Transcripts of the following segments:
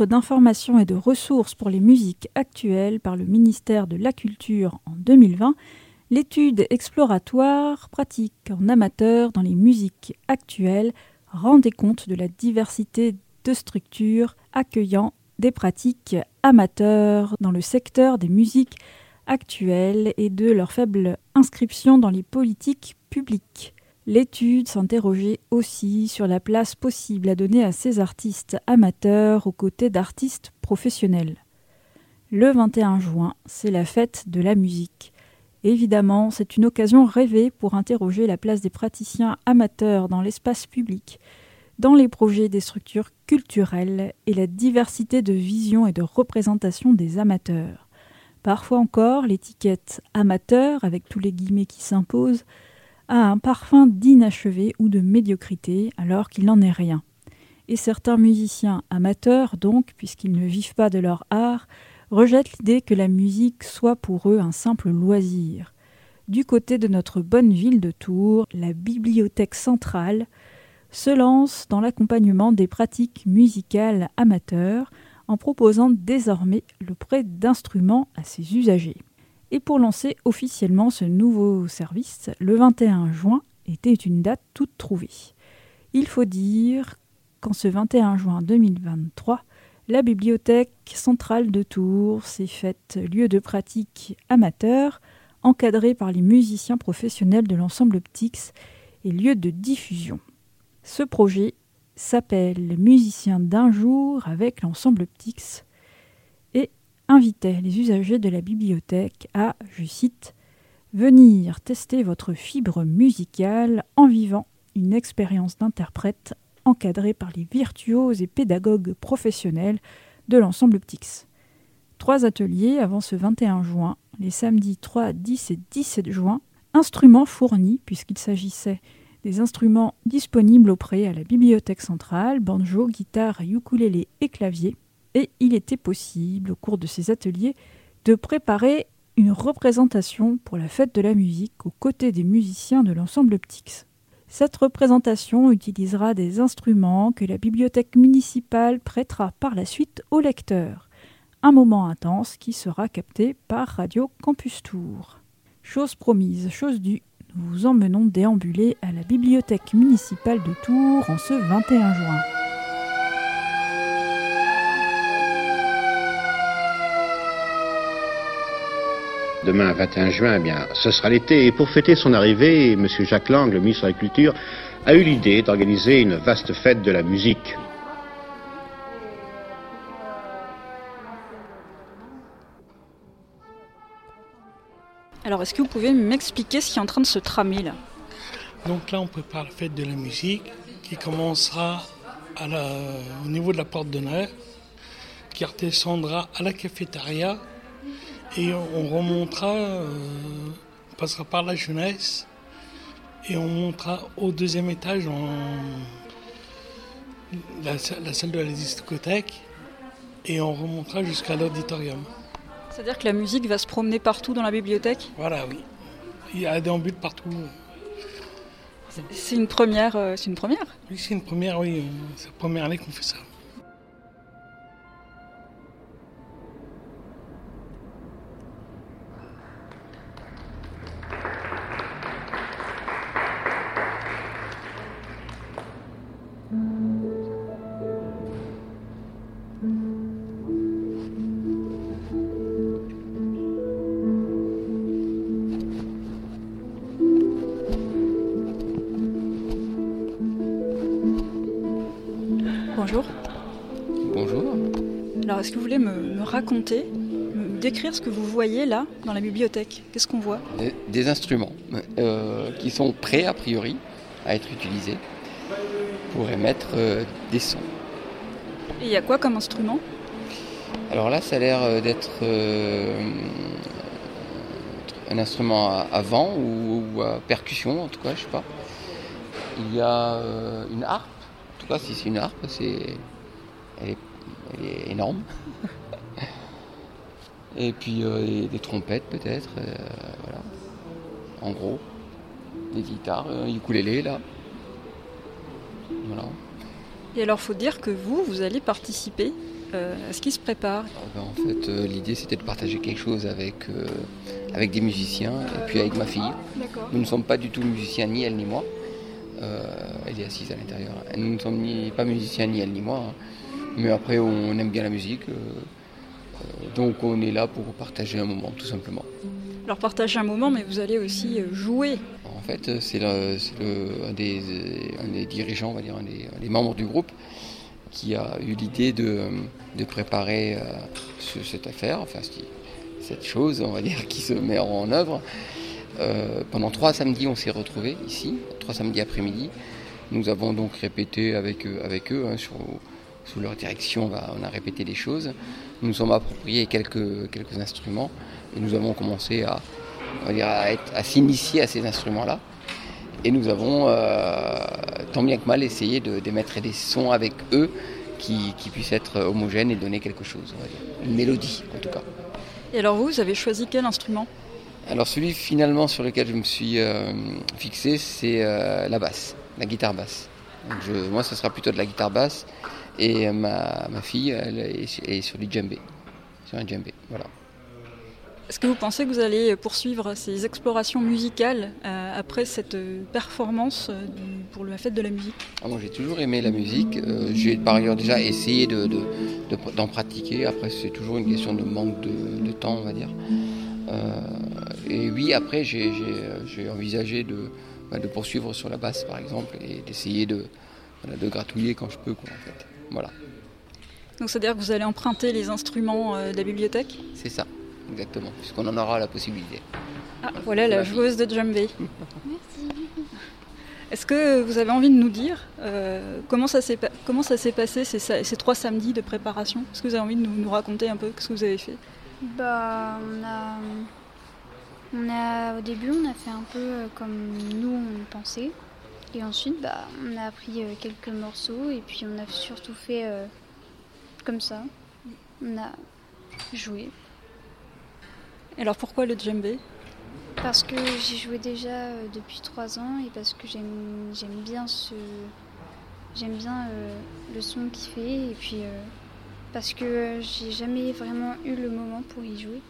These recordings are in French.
Centre d'information et de ressources pour les musiques actuelles par le ministère de la Culture en 2020, l'étude exploratoire pratique en amateur dans les musiques actuelles rendait compte de la diversité de structures accueillant des pratiques amateurs dans le secteur des musiques actuelles et de leur faible inscription dans les politiques publiques. L'étude s'interrogeait aussi sur la place possible à donner à ces artistes amateurs aux côtés d'artistes professionnels. Le 21 juin, c'est la fête de la musique. Évidemment, c'est une occasion rêvée pour interroger la place des praticiens amateurs dans l'espace public, dans les projets des structures culturelles et la diversité de visions et de représentations des amateurs. Parfois encore, l'étiquette amateur, avec tous les guillemets qui s'imposent, a un parfum d'inachevé ou de médiocrité alors qu'il n'en est rien. Et certains musiciens amateurs, donc, puisqu'ils ne vivent pas de leur art, rejettent l'idée que la musique soit pour eux un simple loisir. Du côté de notre bonne ville de Tours, la bibliothèque centrale se lance dans l'accompagnement des pratiques musicales amateurs en proposant désormais le prêt d'instruments à ses usagers. Et pour lancer officiellement ce nouveau service, le 21 juin était une date toute trouvée. Il faut dire qu'en ce 21 juin 2023, la bibliothèque centrale de Tours s'est faite lieu de pratique amateur, encadrée par les musiciens professionnels de l'ensemble Ptix et lieu de diffusion. Ce projet s'appelle Musiciens d'un jour avec l'ensemble Ptix invitait les usagers de la bibliothèque à, je cite, venir tester votre fibre musicale en vivant une expérience d'interprète encadrée par les virtuoses et pédagogues professionnels de l'ensemble Ptix. Trois ateliers avant ce 21 juin, les samedis 3, 10 et 17 juin, instruments fournis puisqu'il s'agissait des instruments disponibles auprès à la bibliothèque centrale, banjo, guitare, ukulélé et clavier, et il était possible, au cours de ces ateliers, de préparer une représentation pour la fête de la musique aux côtés des musiciens de l'ensemble Ptix. Cette représentation utilisera des instruments que la bibliothèque municipale prêtera par la suite aux lecteurs. Un moment intense qui sera capté par Radio Campus Tour. Chose promise, chose due, nous vous emmenons déambuler à la bibliothèque municipale de Tours en ce 21 juin. Demain, 21 juin, eh bien, ce sera l'été. Et pour fêter son arrivée, M. Jacques Lang, le ministre de la Culture, a eu l'idée d'organiser une vaste fête de la musique. Alors, est-ce que vous pouvez m'expliquer ce qui est en train de se tramer là? Donc là, on prépare la fête de la musique qui commencera au niveau de la porte d'honneur, qui redescendra à la cafétéria et on remontera, euh, on passera par la jeunesse et on montera au deuxième étage en la, salle de la discothèque et on remontera jusqu'à l'auditorium. C'est-à-dire que la musique va se promener partout dans la bibliothèque? Voilà, oui. Il y a des ambules partout. C'est une première, euh, c'est une première? Oui, c'est une première, oui. C'est la première année qu'on fait ça. Est-ce que vous voulez me, raconter, me décrire ce que vous voyez là dans la bibliothèque? Qu'est-ce qu'on voit? Des, instruments euh, qui sont prêts a priori à être utilisés pour émettre euh, des sons. Et il y a quoi comme instrument? Alors là, ça a l'air euh, d'être un instrument à, vent ou, à percussion, en tout cas, je sais pas. Il y a une harpe. En tout cas, si c'est une harpe, c'est elle est elle est énorme. Et puis euh, des, trompettes peut-être, euh, voilà. En gros, des guitares, un ukulélé là. Voilà. Et alors, faut dire que vous, vous allez participer euh, à ce qui se prépare. Ah ben, en fait, euh, l'idée c'était de partager quelque chose avec, euh, avec des musiciens et puis avec ma fille. Nous ne sommes pas du tout musiciens, ni elle ni moi. elle est assise à l'intérieur. Nous ne sommes ni, pas musiciens, ni elle ni moi. Hein. Mais après, on aime bien la musique. donc on est là pour partager un moment, tout simplement. Alors partager un moment, mais vous allez aussi jouer. En fait, c'est un, des, un des dirigeants, on va dire, un des, un des membres du groupe qui a eu l'idée de, de, préparer euh, cette affaire, enfin cette chose, on va dire, qui se met en œuvre. Euh, pendant trois samedis, on s'est retrouvés ici, trois samedis après-midi. Nous avons donc répété avec eux, avec eux hein, sous leur direction, on a répété des choses. Nous nous sommes appropriés quelques, quelques instruments et nous avons commencé à, à, à s'initier à ces instruments-là. Et nous avons, euh, tant bien que mal, essayé d'émettre des sons avec eux qui, puissent être homogènes et donner quelque chose, une mélodie en tout cas. Et alors vous, vous avez choisi quel instrument? Alors celui finalement sur lequel je me suis euh, fixé, c'est euh, la basse, la guitare basse. moi, ce sera plutôt de la guitare basse et ma, fille, elle est, est sur du djembé, sur un djembé, voilà. Est-ce que vous pensez que vous allez poursuivre ces explorations musicales euh, après cette performance euh, pour la fête de la musique? Ah, Moi j'ai toujours aimé la musique. Euh, j'ai par ailleurs déjà essayé d'en pratiquer. Après c'est toujours une question de manque de, temps on va dire. et oui après j'ai envisagé bah, de, poursuivre sur la basse par exemple et d'essayer de, de gratouiller quand je peux. Quoi, en fait. Voilà. Donc c'est-à-dire que vous allez emprunter les instruments de la bibliothèque C'est ça exactement, puisqu'on en aura la possibilité. Ah, voilà la joueuse de djembé. Merci. Est-ce que vous avez envie de nous dire euh, comment ça s'est passé ces, ces, trois samedis de préparation? Est-ce que vous avez envie de nous, raconter un peu ce que vous avez fait? Bah, on a, on a, au début, on a fait un peu euh, comme nous on pensait, et ensuite, bah, on a appris euh, quelques morceaux, et puis on a surtout fait comme ça. On a joué. Alors pourquoi le djembé? Parce que j'y jouais déjà euh, depuis trois ans et parce que j'aime bien ce j'aime bien euh, le son qu'il fait et puis euh, parce que j'ai jamais vraiment eu le moment pour y jouer.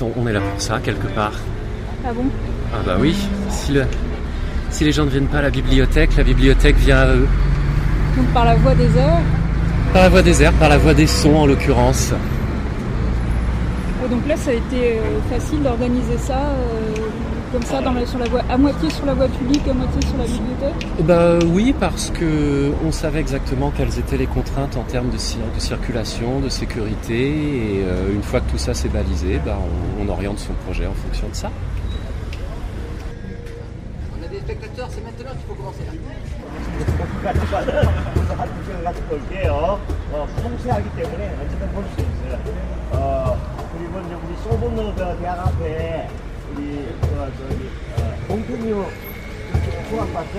On est là pour ça, quelque part. Ah bon? Ah bah oui, si, le- si les gens ne viennent pas à la bibliothèque, la bibliothèque vient à eux. Donc par la voie des heures? Par la voie des airs, par la voie des sons en l'occurrence. Et donc là, ça a été euh, facile d'organiser ça euh, comme ça, dans la- sur la voie, à moitié sur la voie publique, à moitié sur la bibliothèque. Eh ben oui, parce que on savait exactement quelles étaient les contraintes en termes de, cir- de circulation, de sécurité, et euh, une fois que tout ça s'est balisé, ben, on, on oriente son projet en fonction de ça. On a des spectateurs, c'est maintenant qu'il faut commencer. 같 우리 저 저기 어, 공평이요 수학받죠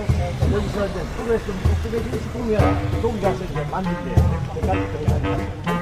여기서 이제 프로에서 쓰레기 식품이야 농작물 이제 만든대요. 그러니까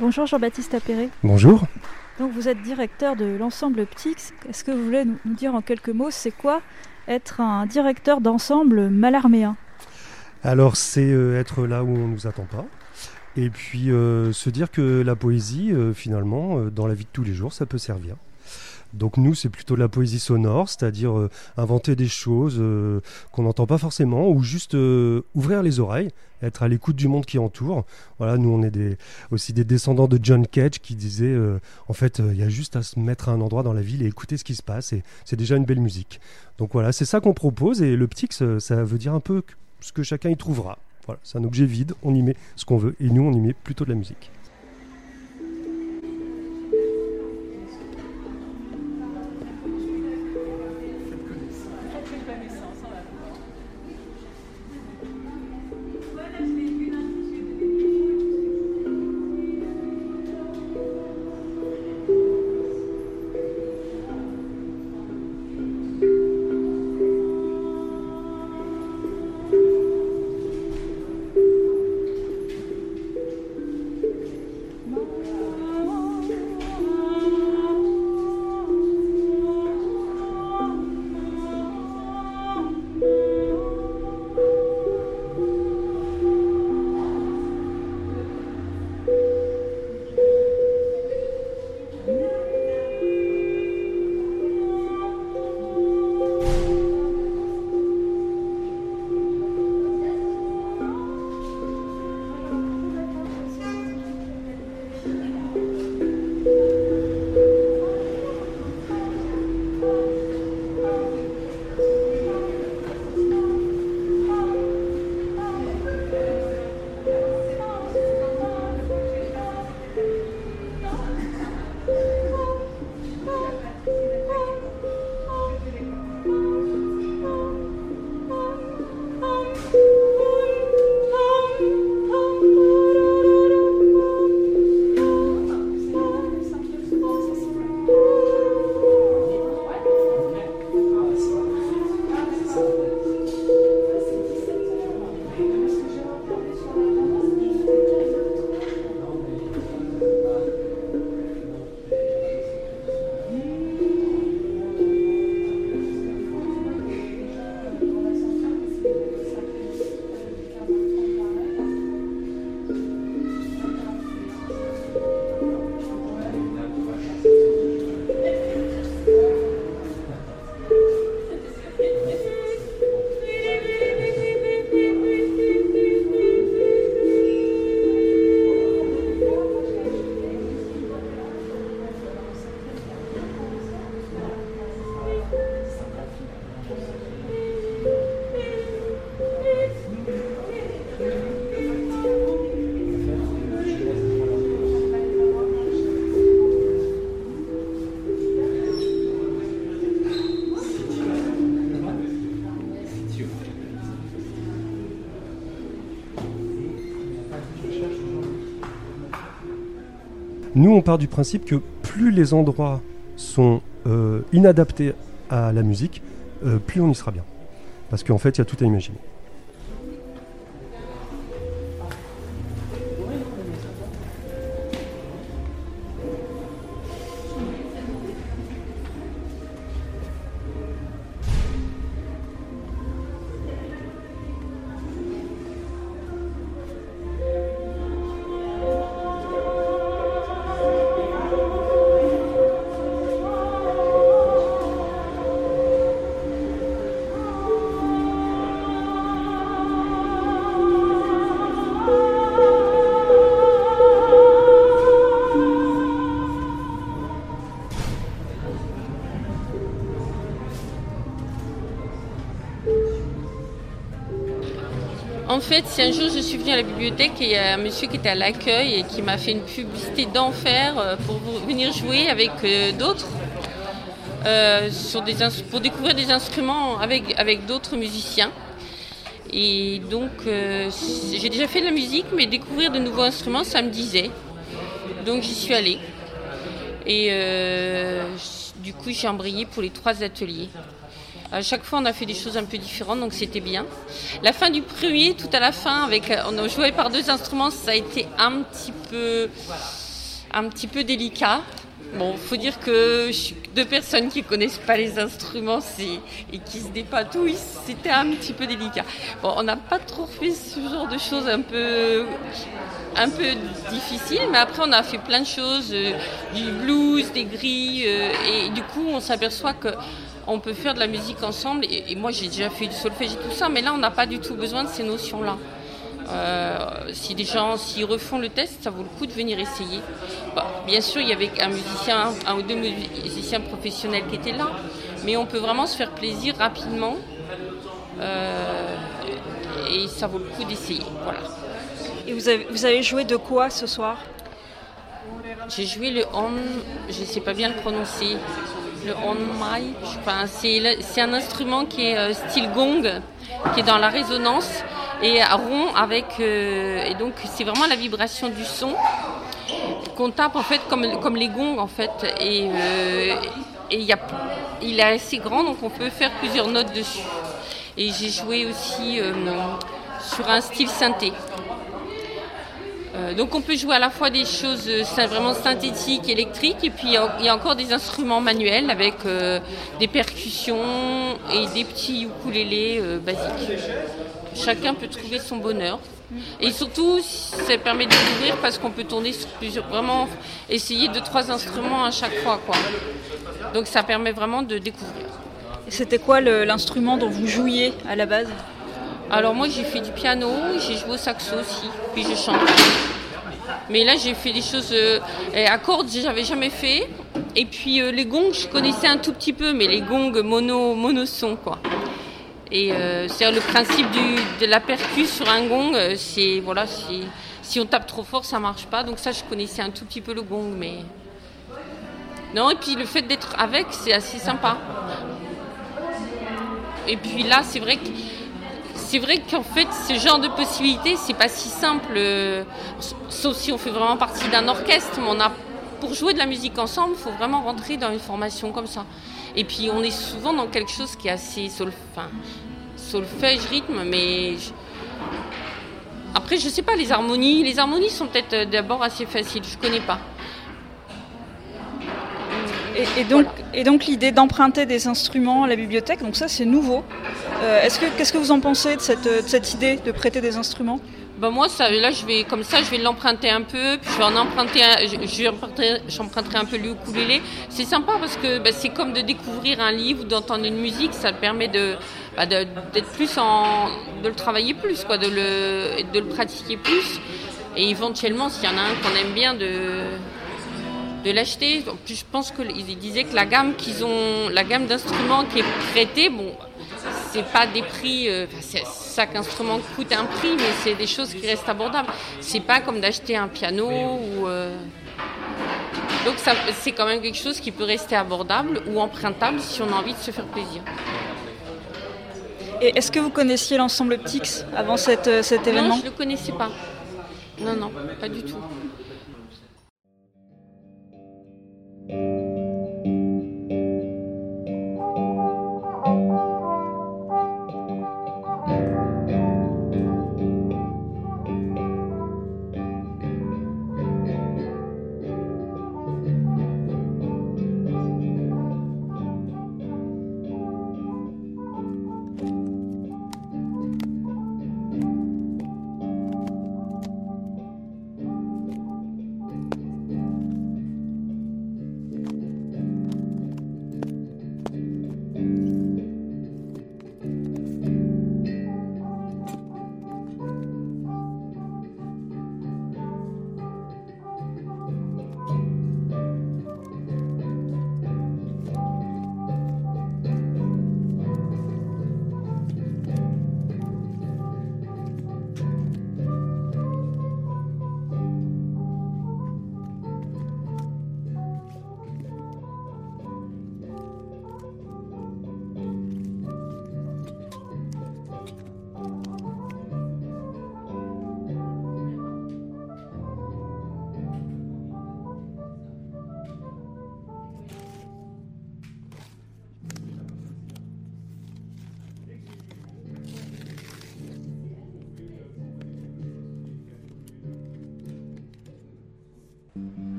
Bonjour Jean-Baptiste Appéré. Bonjour. Donc vous êtes directeur de l'ensemble Ptix. Est-ce que vous voulez nous dire en quelques mots c'est quoi être un directeur d'ensemble malarméen? Alors c'est euh, être là où on ne nous attend pas. Et puis euh, se dire que la poésie, euh, finalement, dans la vie de tous les jours, ça peut servir. Donc nous, c'est plutôt de la poésie sonore, c'est-à-dire euh, inventer des choses euh, qu'on n'entend pas forcément, ou juste euh, ouvrir les oreilles, être à l'écoute du monde qui entoure. Voilà, nous on est aussi des descendants de John Cage qui disait, en fait, il y a juste à se mettre à un endroit dans la ville et écouter ce qui se passe, et c'est déjà une belle musique. Donc voilà, c'est ça qu'on propose, et le Ptix, ça veut dire un peu ce que chacun y trouvera. Voilà, c'est un objet vide, on y met ce qu'on veut, et nous on y met plutôt de la musique. Nous, on part du principe que plus les endroits sont euh, inadaptés à la musique, euh, plus on y sera bien. Parce qu'en fait, il y a tout à imaginer. En fait, si un jour je suis venue à la bibliothèque et il y a un monsieur qui était à l'accueil et qui m'a fait une publicité d'enfer euh, pour venir jouer avec euh, d'autres, euh, pour découvrir des instruments avec, avec d'autres musiciens. Et donc, j'ai déjà fait de la musique, mais découvrir de nouveaux instruments, ça me disait. Donc, j'y suis allée. Et du coup, j'ai embrayé pour les trois ateliers. À chaque fois, on a fait des choses un peu différentes, donc c'était bien. La fin du premier, tout à la fin, avec, on a joué par deux instruments, ça a été un petit peu un petit peu délicat. Bon, faut dire que deux personnes qui connaissent pas les instruments et qui se dépatouillent, c'était un petit peu délicat. Bon, on n'a pas trop fait ce genre de choses un peu, un peu difficiles, mais après on a fait plein de choses, euh, du blues, des grilles, euh, et du coup on s'aperçoit que on peut faire de la musique ensemble. Et, et moi j'ai déjà fait du solfège et tout ça, mais là on n'a pas du tout besoin de ces notions-là. Euh, si des gens s'y refont le test, ça vaut le coup de venir essayer. Bah, bien sûr, il y avait un musicien, un ou deux musiciens professionnels qui étaient là, mais on peut vraiment se faire plaisir rapidement. Euh, et ça vaut le coup d'essayer. Voilà. Et vous avez, vous avez joué de quoi ce soir? J'ai joué le on, je ne sais pas bien le prononcer, le on my. C'est un instrument qui est euh, style gong, qui est dans la résonance et rond avec euh, et donc c'est vraiment la vibration du son qu'on tape en fait comme comme les gongs en fait. Et euh, et y a, il est assez grand donc on peut faire plusieurs notes dessus. Et j'ai joué aussi sur un style synthé donc on peut jouer à la fois des choses vraiment synthétiques, électriques, et puis il y a encore des instruments manuels avec des percussions et des petits ukulélés basiques chacun peut trouver son bonheur. Et surtout, ça permet de découvrir parce qu'on peut tourner sur plusieurs, vraiment essayer deux trois instruments à chaque fois, quoi. Donc ça permet vraiment de découvrir. C'était quoi l'instrument dont vous jouiez à la base? Alors moi j'ai fait du piano, j'ai joué au saxo aussi, puis je chante. Mais là j'ai fait des choses euh, à cordes, j'avais jamais fait. Et puis euh, les gongs, je connaissais un tout petit peu, mais les gongs mono mono son quoi. Et euh, c'est le principe de la percus sur un gong, euh, c'est voilà, si on tape trop fort, ça marche pas. Donc ça, je connaissais un tout petit peu le gong, mais non. Et puis le fait d'être avec, c'est assez sympa. Et puis là, c'est vrai que c'est vrai qu'en fait, ce genre de possibilités, c'est pas si simple, euh, sauf si on fait vraiment partie d'un orchestre. Mais on a, pour jouer de la musique ensemble, il faut vraiment rentrer dans une formation comme ça. Et puis on est souvent dans quelque chose qui est assez solfège, rythme, mais après je sais pas les harmonies. Les harmonies sont peut-être euh, d'abord assez faciles, je connais pas. Et, donc, et donc l'idée d'emprunter des instruments à la bibliothèque, donc ça c'est nouveau. Euh, est-ce que qu'est-ce que vous en pensez de cette, de cette idée de prêter des instruments? Ben moi, ça, là, je vais comme ça, je vais l'emprunter un peu, puis je vais en emprunter, j'emprunterai un peu le ukulélé. C'est sympa parce que ben, c'est comme de découvrir un livre ou d'entendre une musique, ça permet de ben, d'être plus en, de le travailler plus, quoi, de le, de le pratiquer plus, et éventuellement, s'il y en a un qu'on aime bien, de de l'acheter. Je pense qu'ils disaient que la gamme qu'ils ont, la gamme d'instruments qui est prêtée, bon, c'est pas des prix. Euh, chaque instrument coûte un prix, mais c'est des choses qui restent abordables. C'est pas comme d'acheter un piano ou. Euh, donc c'est quand même quelque chose qui peut rester abordable ou empruntable si on a envie de se faire plaisir. Et est-ce que vous connaissiez l'ensemble Ptix avant cet événement? Non, je ne le connaissais pas. Non, non, pas du tout. Thank you.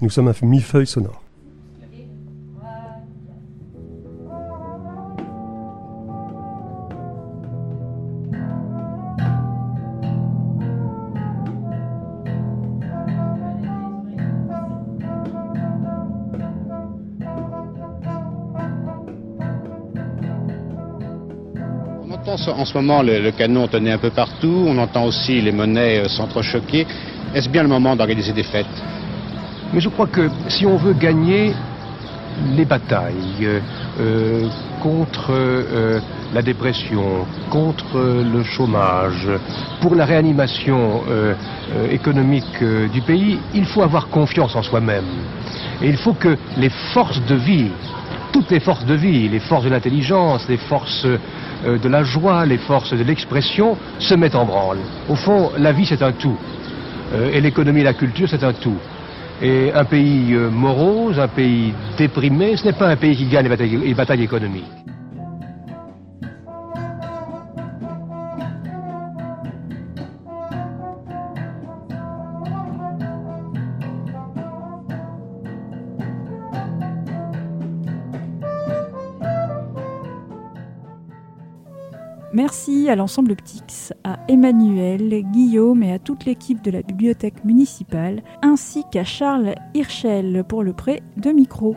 Nous sommes un millefeuille sonore. en ce moment le, canon tenait un peu partout, on entend aussi les monnaies euh, s'entrechoquer. Est-ce bien le moment d'organiser des fêtes? Mais je crois que si on veut gagner les batailles euh, euh, contre la dépression, contre le chômage, pour la réanimation économique du pays, il faut avoir confiance en soi-même. Et il faut que les forces de vie, toutes les forces de vie, les forces de l'intelligence, les forces euh, de la joie, les forces de l'expression se mettent en branle. Au fond, la vie c'est un tout. Euh, et l'économie et la culture c'est un tout. Et un pays euh, morose, un pays déprimé, ce n'est pas un pays qui gagne les batailles économiques. Merci à l'ensemble Ptix, à Emmanuel, Guillaume et à toute l'équipe de la bibliothèque municipale, ainsi qu'à Charles Hirschel pour le prêt de micro.